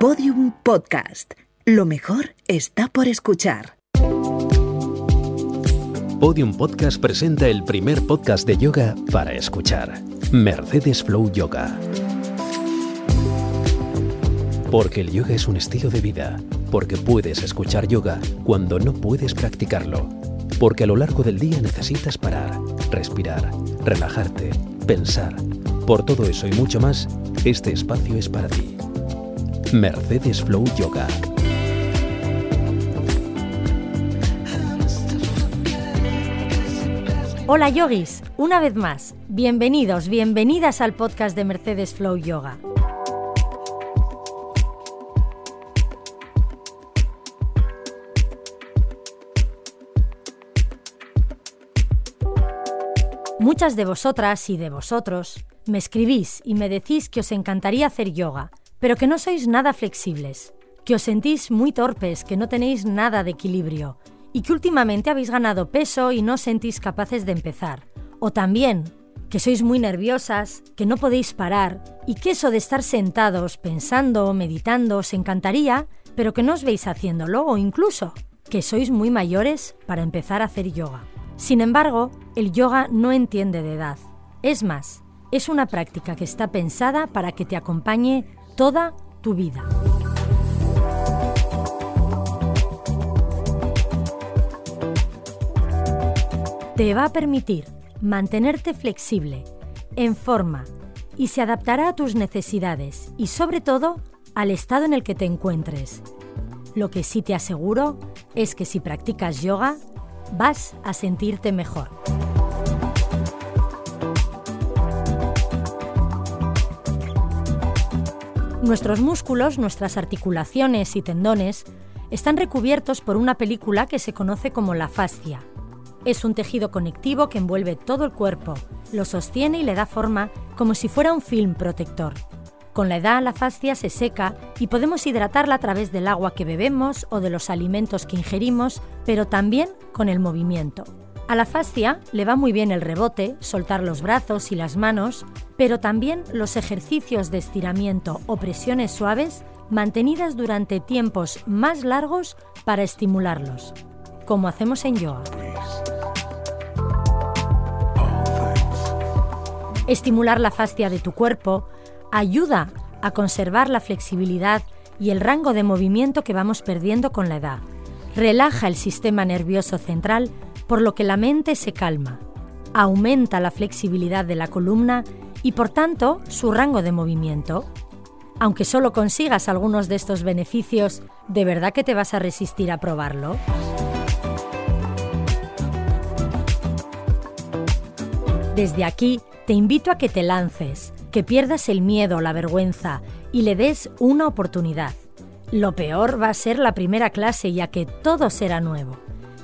Podium Podcast. Lo mejor está por escuchar. Podium Podcast presenta el primer podcast de yoga para escuchar. Mercedes Flow Yoga. Porque el yoga es un estilo de vida. Porque puedes escuchar yoga cuando no puedes practicarlo. Porque a lo largo del día necesitas parar, respirar, relajarte, pensar. Por todo eso y mucho más, este espacio es para ti. Mercedes Flow Yoga. Hola yogis, una vez más, bienvenidos, bienvenidas al podcast de Mercedes Flow Yoga. Muchas de vosotras y de vosotros me escribís y me decís que os encantaría hacer yoga, pero que no sois nada flexibles, que os sentís muy torpes, que no tenéis nada de equilibrio y que últimamente habéis ganado peso y no sentís capaces de empezar. O también que sois muy nerviosas, que no podéis parar y que eso de estar sentados, pensando o meditando os encantaría, pero que no os veis haciéndolo o incluso que sois muy mayores para empezar a hacer yoga. Sin embargo, el yoga no entiende de edad. Es más, es una práctica que está pensada para que te acompañe toda tu vida. Te va a permitir mantenerte flexible, en forma, y se adaptará a tus necesidades y sobre todo al estado en el que te encuentres. Lo que sí te aseguro es que si practicas yoga, vas a sentirte mejor. Nuestros músculos, nuestras articulaciones y tendones están recubiertos por una película que se conoce como la fascia. Es un tejido conectivo que envuelve todo el cuerpo, lo sostiene y le da forma como si fuera un film protector. Con la edad la fascia se seca y podemos hidratarla a través del agua que bebemos o de los alimentos que ingerimos, pero también con el movimiento. A la fascia le va muy bien el rebote, soltar los brazos y las manos, pero también los ejercicios de estiramiento o presiones suaves mantenidas durante tiempos más largos para estimularlos, como hacemos en yoga. Estimular la fascia de tu cuerpo ayuda a conservar la flexibilidad y el rango de movimiento que vamos perdiendo con la edad. Relaja el sistema nervioso central por lo que la mente se calma, aumenta la flexibilidad de la columna y por tanto su rango de movimiento. Aunque solo consigas algunos de estos beneficios, ¿de verdad que te vas a resistir a probarlo? Desde aquí te invito a que te lances, que pierdas el miedo la vergüenza y le des una oportunidad. Lo peor va a ser la primera clase ya que todo será nuevo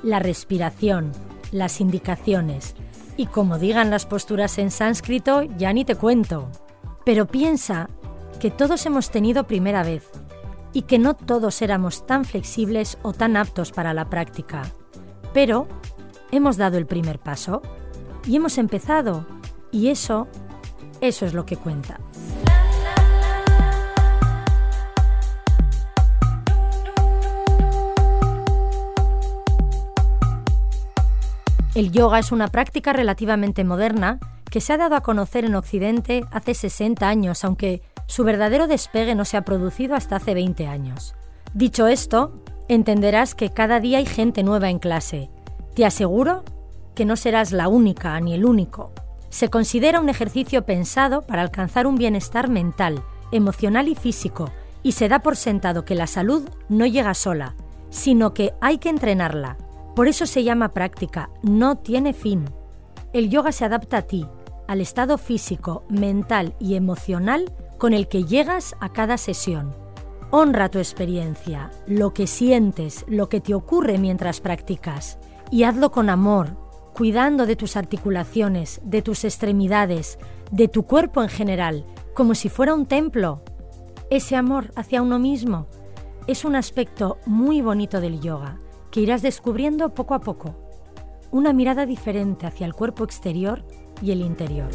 la respiración, las indicaciones. Y como digan las posturas en sánscrito, ya ni te cuento. Pero piensa que todos hemos tenido primera vez y que no todos éramos tan flexibles o tan aptos para la práctica. Pero hemos dado el primer paso y hemos empezado y eso, eso es lo que cuenta. El yoga es una práctica relativamente moderna que se ha dado a conocer en Occidente hace 60 años, aunque su verdadero despegue no se ha producido hasta hace 20 años. Dicho esto, entenderás que cada día hay gente nueva en clase. Te aseguro que no serás la única ni el único. Se considera un ejercicio pensado para alcanzar un bienestar mental, emocional y físico, y se da por sentado que la salud no llega sola, sino que hay que entrenarla, por eso se llama práctica, no tiene fin. El yoga se adapta a ti, al estado físico, mental y emocional con el que llegas a cada sesión. Honra tu experiencia, lo que sientes, lo que te ocurre mientras practicas, y hazlo con amor, cuidando de tus articulaciones, de tus extremidades, de tu cuerpo en general, como si fuera un templo. Ese amor hacia uno mismo es un aspecto muy bonito del yoga que irás descubriendo poco a poco. Una mirada diferente hacia el cuerpo exterior y el interior.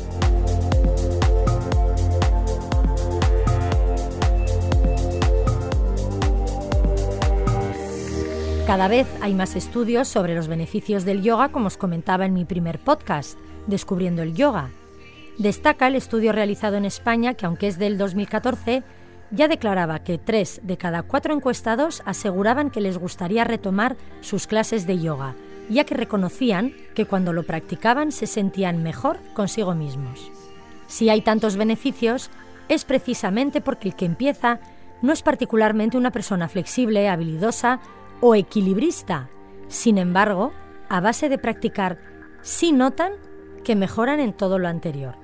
Cada vez hay más estudios sobre los beneficios del yoga, como os comentaba en mi primer podcast, Descubriendo el Yoga. Destaca el estudio realizado en España, que aunque es del 2014, ya declaraba que tres de cada cuatro encuestados aseguraban que les gustaría retomar sus clases de yoga, ya que reconocían que cuando lo practicaban se sentían mejor consigo mismos. Si hay tantos beneficios, es precisamente porque el que empieza no es particularmente una persona flexible, habilidosa o equilibrista. Sin embargo, a base de practicar, sí notan que mejoran en todo lo anterior.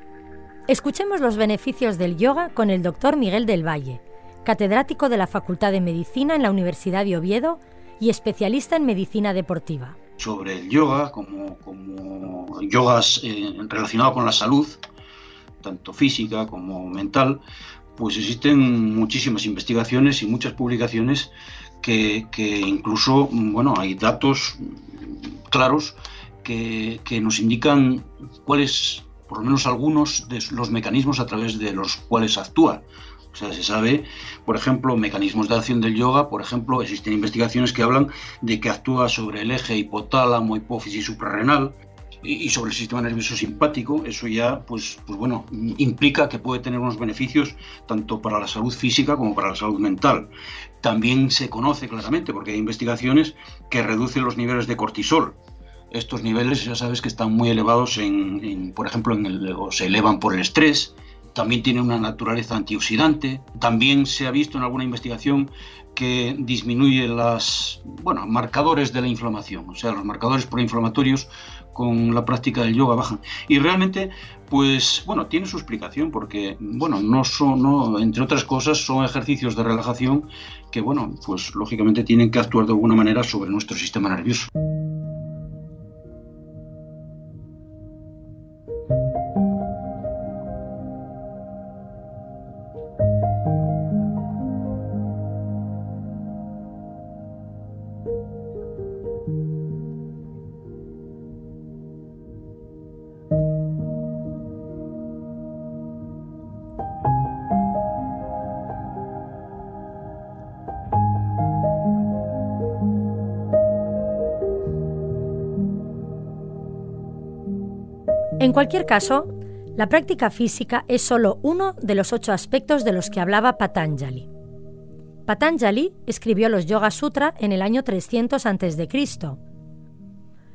Escuchemos los beneficios del yoga con el doctor Miguel del Valle, catedrático de la Facultad de Medicina en la Universidad de Oviedo y especialista en medicina deportiva. Sobre el yoga, como, yogas eh, relacionado con la salud, tanto física como mental, pues existen muchísimas investigaciones y muchas publicaciones que, incluso, bueno, hay datos claros que, que nos indican cuáles por lo menos algunos de los mecanismos a través de los cuales actúa. O sea, se sabe, por ejemplo, mecanismos de acción del yoga, por ejemplo, existen investigaciones que hablan de que actúa sobre el eje hipotálamo, hipófisis suprarrenal y, sobre el sistema nervioso simpático. Eso ya, pues, pues bueno, implica que puede tener unos beneficios tanto para la salud física como para la salud mental. También se conoce claramente, porque hay investigaciones que reducen los niveles de cortisol, estos niveles ya sabes que están muy elevados en, por ejemplo, en el, o se elevan por el estrés, también tienen una naturaleza antioxidante, también se ha visto en alguna investigación que disminuye los bueno, marcadores de la inflamación, o sea, los marcadores proinflamatorios con la práctica del yoga bajan. Y realmente, pues bueno, tiene su explicación porque, bueno, no son, no, entre otras cosas, son ejercicios de relajación que, bueno, pues lógicamente tienen que actuar de alguna manera sobre nuestro sistema nervioso. Cualquier caso, la práctica física es solo uno de los ocho aspectos de los que hablaba Patanjali. Patanjali escribió los Yoga Sutra en el año 300 a.C.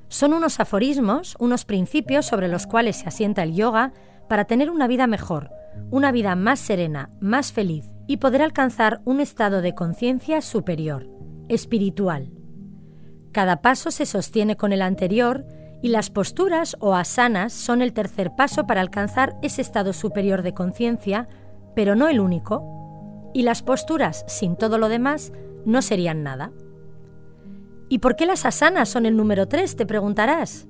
Son unos aforismos, unos principios sobre los cuales se asienta el yoga para tener una vida mejor, una vida más serena, más feliz y poder alcanzar un estado de conciencia superior, espiritual. Cada paso se sostiene con el anterior y las posturas o asanas son el tercer paso para alcanzar ese estado superior de conciencia, pero no el único. Y las posturas, sin todo lo demás, no serían nada. ¿Y por qué las asanas son el número tres? te preguntarás.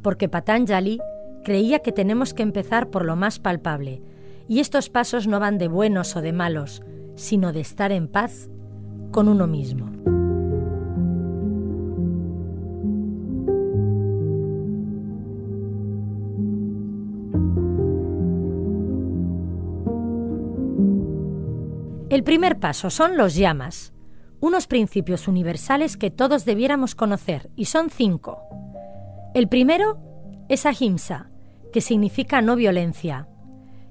Porque Patanjali creía que tenemos que empezar por lo más palpable, y estos pasos no van de buenos o de malos, sino de estar en paz con uno mismo. El primer paso son los llamas, unos principios universales que todos debiéramos conocer, y son cinco. El primero es ahimsa, que significa no violencia.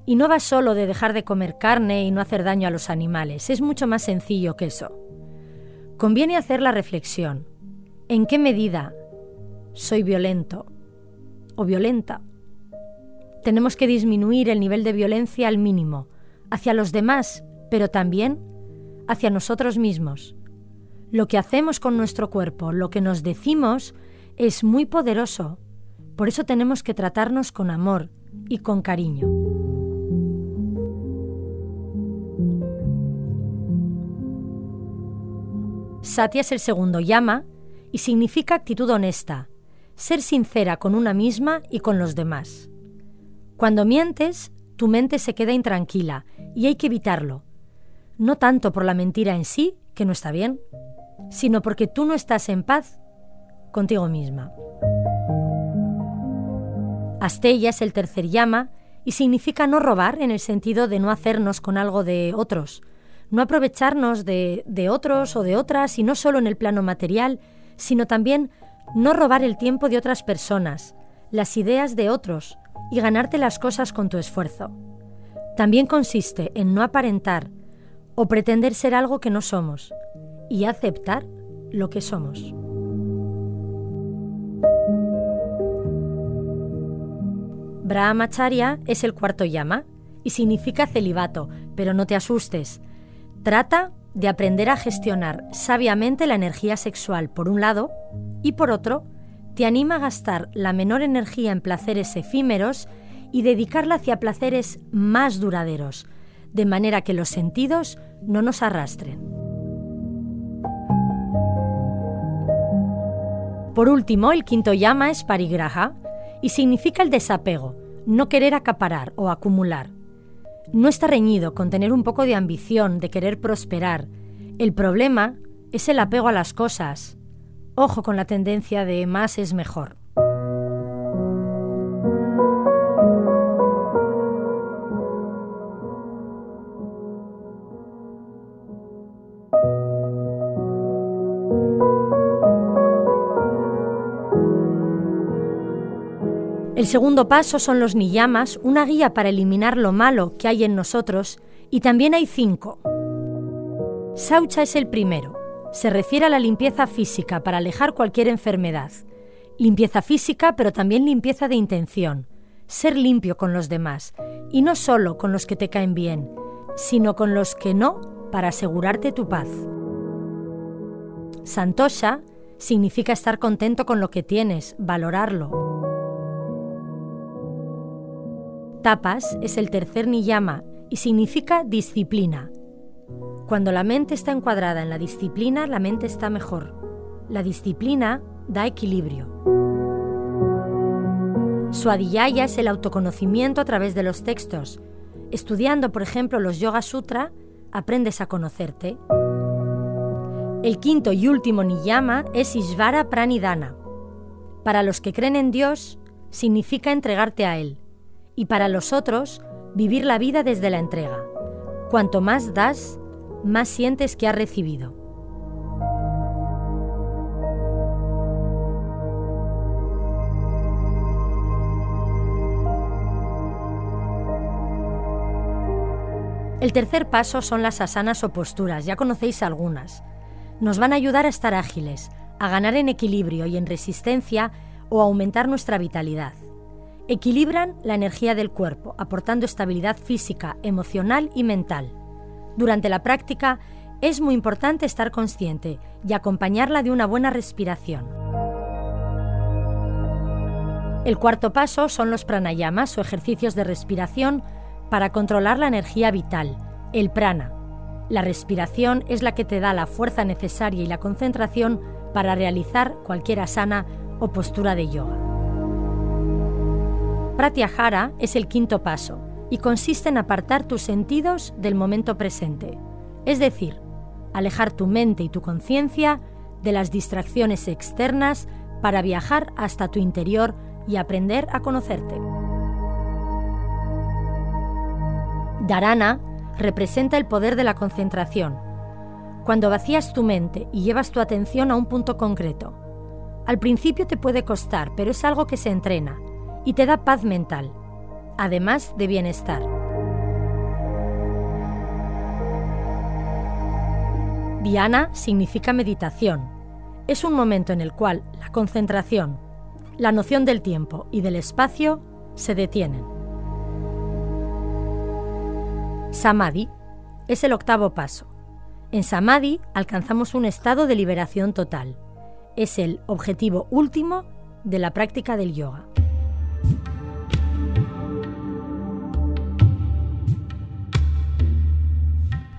Y no va solo de dejar de comer carne y no hacer daño a los animales, es mucho más sencillo que eso. Conviene hacer la reflexión. ¿En qué medida soy violento o violenta? Tenemos que disminuir el nivel de violencia al mínimo, hacia los demás pero también hacia nosotros mismos. Lo que hacemos con nuestro cuerpo, lo que nos decimos, es muy poderoso. Por eso tenemos que tratarnos con amor y con cariño. Satya es el segundo llama y significa actitud honesta, ser sincera con una misma y con los demás. Cuando mientes, tu mente se queda intranquila y hay que evitarlo, no tanto por la mentira en sí, que no está bien, sino porque tú no estás en paz contigo misma. Astella es el tercer llama y significa no robar en el sentido de no hacernos con algo de otros, no aprovecharnos de, de otros o de otras, y no solo en el plano material, sino también no robar el tiempo de otras personas, las ideas de otros y ganarte las cosas con tu esfuerzo. También consiste en no aparentar o pretender ser algo que no somos y aceptar lo que somos. Brahmacharya es el cuarto yama y significa celibato, pero no te asustes. Trata de aprender a gestionar sabiamente la energía sexual por un lado y por otro, te anima a gastar la menor energía en placeres efímeros y dedicarla hacia placeres más duraderos, de manera que los sentidos no nos arrastren. Por último, el quinto llama es parigraha y significa el desapego, no querer acaparar o acumular. No está reñido con tener un poco de ambición, de querer prosperar. El problema es el apego a las cosas. Ojo con la tendencia de más es mejor. El segundo paso son los niyamas, una guía para eliminar lo malo que hay en nosotros, y también hay cinco. Saucha es el primero. Se refiere a la limpieza física para alejar cualquier enfermedad. Limpieza física, pero también limpieza de intención. Ser limpio con los demás, y no solo con los que te caen bien, sino con los que no, para asegurarte tu paz. Santosha significa estar contento con lo que tienes, valorarlo. Tapas es el tercer niyama y significa disciplina. Cuando la mente está encuadrada en la disciplina, la mente está mejor. La disciplina da equilibrio. Swadhyaya es el autoconocimiento a través de los textos. Estudiando, por ejemplo, los Yoga Sutra, aprendes a conocerte. El quinto y último niyama es Ishvara Pranidhana. Para los que creen en Dios, significa entregarte a Él y para los otros vivir la vida desde la entrega. Cuanto más das, más sientes que has recibido. El tercer paso son las asanas o posturas, ya conocéis algunas. Nos van a ayudar a estar ágiles, a ganar en equilibrio y en resistencia o a aumentar nuestra vitalidad. Equilibran la energía del cuerpo, aportando estabilidad física, emocional y mental. Durante la práctica es muy importante estar consciente y acompañarla de una buena respiración. El cuarto paso son los pranayamas o ejercicios de respiración para controlar la energía vital, el prana. La respiración es la que te da la fuerza necesaria y la concentración para realizar cualquier asana o postura de yoga. Pratyahara es el quinto paso y consiste en apartar tus sentidos del momento presente, es decir, alejar tu mente y tu conciencia de las distracciones externas para viajar hasta tu interior y aprender a conocerte. Dharana representa el poder de la concentración. Cuando vacías tu mente y llevas tu atención a un punto concreto. Al principio te puede costar, pero es algo que se entrena y te da paz mental, además de bienestar. Dhyana significa meditación. Es un momento en el cual la concentración, la noción del tiempo y del espacio se detienen. Samadhi es el octavo paso. En Samadhi alcanzamos un estado de liberación total. Es el objetivo último de la práctica del yoga.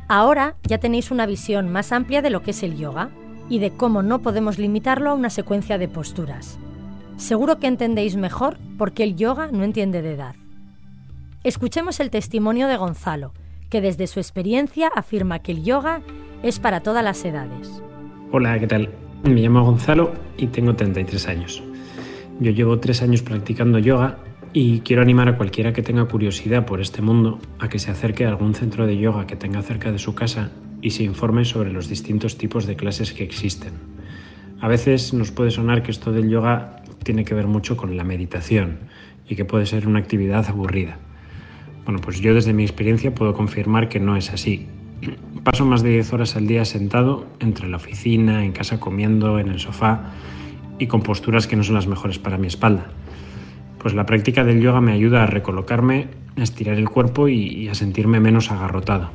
Ahora ya tenéis una visión más amplia de lo que es el yoga y de cómo no podemos limitarlo a una secuencia de posturas. Seguro que entendéis mejor por qué el yoga no entiende de edad. Escuchemos el testimonio de Gonzalo, que desde su experiencia afirma que el yoga es para todas las edades. Hola, ¿qué tal? Me llamo Gonzalo y tengo 33 años. Yo llevo tres años practicando yoga Y quiero animar a cualquiera que tenga curiosidad por este mundo a que se acerque a algún centro de yoga que tenga cerca de su casa y se informe sobre los distintos tipos de clases que existen. A veces nos puede sonar que esto del yoga tiene que ver mucho con la meditación y que puede ser una actividad aburrida. Bueno, pues yo desde mi experiencia puedo confirmar que no es así. Paso más de 10 horas al día sentado entre la oficina, en casa comiendo, en el sofá y con posturas que no son las mejores para mi espalda pues la práctica del yoga me ayuda a recolocarme, a estirar el cuerpo y, a sentirme menos agarrotado.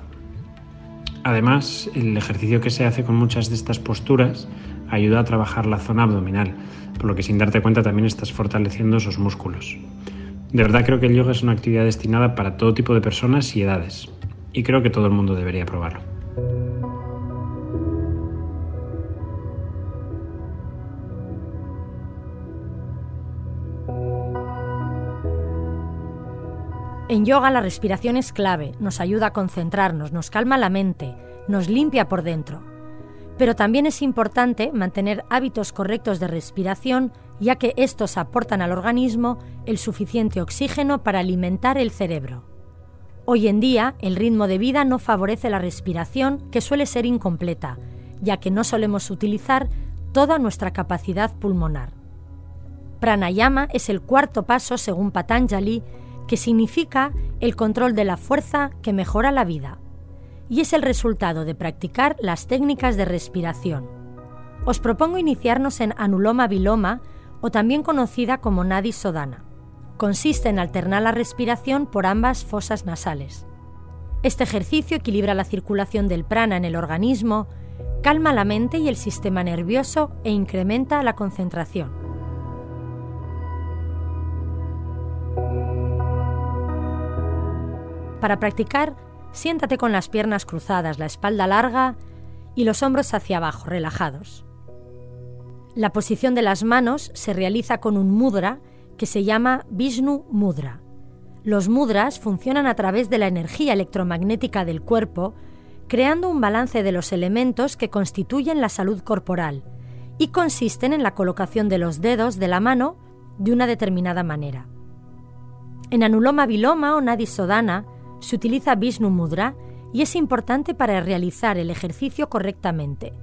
Además, el ejercicio que se hace con muchas de estas posturas ayuda a trabajar la zona abdominal, por lo que sin darte cuenta también estás fortaleciendo esos músculos. De verdad creo que el yoga es una actividad destinada para todo tipo de personas y edades, y creo que todo el mundo debería probarlo. En yoga la respiración es clave, nos ayuda a concentrarnos, nos calma la mente, nos limpia por dentro. Pero también es importante mantener hábitos correctos de respiración, ya que estos aportan al organismo el suficiente oxígeno para alimentar el cerebro. Hoy en día, el ritmo de vida no favorece la respiración, que suele ser incompleta, ya que no solemos utilizar toda nuestra capacidad pulmonar. Pranayama es el cuarto paso, según Patanjali, que significa el control de la fuerza que mejora la vida, y es el resultado de practicar las técnicas de respiración. Os propongo iniciarnos en Anuloma Viloma, o también conocida como Nadi Sodana. Consiste en alternar la respiración por ambas fosas nasales. Este ejercicio equilibra la circulación del prana en el organismo, calma la mente y el sistema nervioso e incrementa la concentración. Para practicar, siéntate con las piernas cruzadas, la espalda larga y los hombros hacia abajo, relajados. La posición de las manos se realiza con un mudra que se llama Vishnu Mudra. Los mudras funcionan a través de la energía electromagnética del cuerpo, creando un balance de los elementos que constituyen la salud corporal y consisten en la colocación de los dedos de la mano de una determinada manera. En Anuloma Viloma o Nadisodana, se utiliza Vishnu Mudra y es importante para realizar el ejercicio correctamente.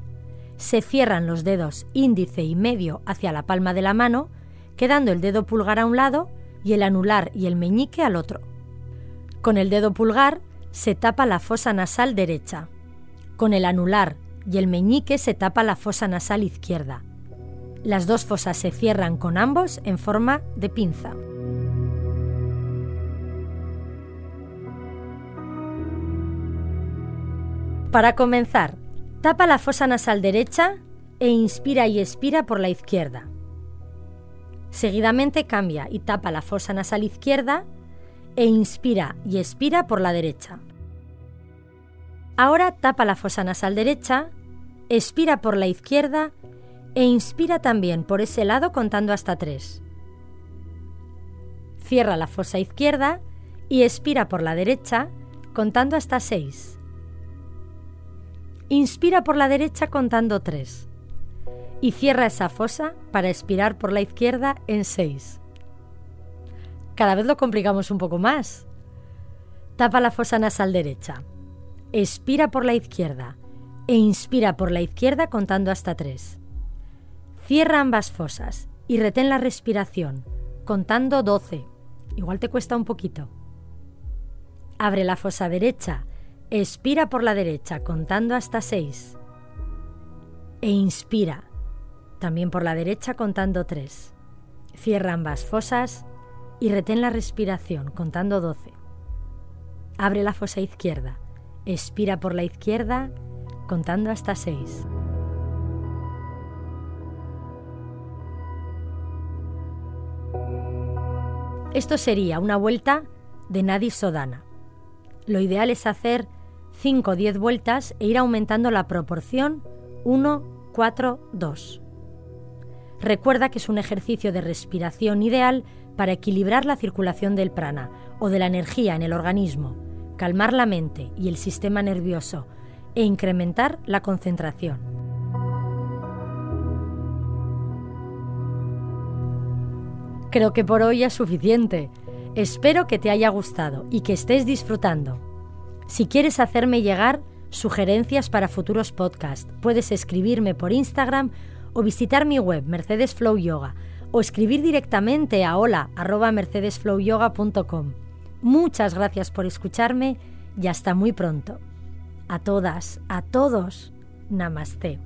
Se cierran los dedos índice y medio hacia la palma de la mano, quedando el dedo pulgar a un lado y el anular y el meñique al otro. Con el dedo pulgar se tapa la fosa nasal derecha. Con el anular y el meñique se tapa la fosa nasal izquierda. Las dos fosas se cierran con ambos en forma de pinza. Para comenzar, tapa la fosa nasal derecha e inspira y expira por la izquierda. Seguidamente cambia y tapa la fosa nasal izquierda e inspira y expira por la derecha. Ahora tapa la fosa nasal derecha, expira por la izquierda e inspira también por ese lado contando hasta tres. Cierra la fosa izquierda y expira por la derecha contando hasta seis. Inspira por la derecha contando tres y cierra esa fosa para expirar por la izquierda en seis. Cada vez lo complicamos un poco más. Tapa la fosa nasal derecha. Expira por la izquierda e inspira por la izquierda contando hasta tres. Cierra ambas fosas y retén la respiración contando 12. Igual te cuesta un poquito. Abre la fosa derecha Expira por la derecha contando hasta 6. E inspira, también por la derecha contando 3. Cierra ambas fosas y retén la respiración contando 12. Abre la fosa izquierda. Expira por la izquierda contando hasta 6. Esto sería una vuelta de Nadi Sodana. Lo ideal es hacer 5 o 10 vueltas e ir aumentando la proporción 1, 4, 2. Recuerda que es un ejercicio de respiración ideal para equilibrar la circulación del prana o de la energía en el organismo, calmar la mente y el sistema nervioso e incrementar la concentración. Creo que por hoy es suficiente. Espero que te haya gustado y que estés disfrutando. Si quieres hacerme llegar sugerencias para futuros podcasts, puedes escribirme por Instagram o visitar mi web Mercedes Flow Yoga o escribir directamente a hola mercedesflowyoga.com. Muchas gracias por escucharme y hasta muy pronto. A todas, a todos, namaste.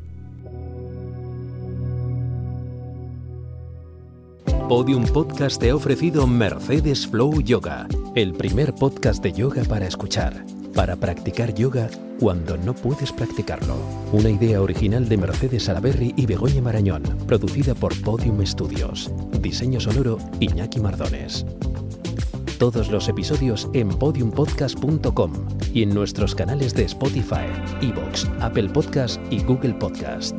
Podium Podcast te ha ofrecido Mercedes Flow Yoga, el primer podcast de yoga para escuchar, para practicar yoga cuando no puedes practicarlo. Una idea original de Mercedes Salaberry y Begoña Marañón, producida por Podium Studios. Diseño sonoro Iñaki Mardones. Todos los episodios en podiumpodcast.com y en nuestros canales de Spotify, Evox, Apple Podcast y Google Podcast.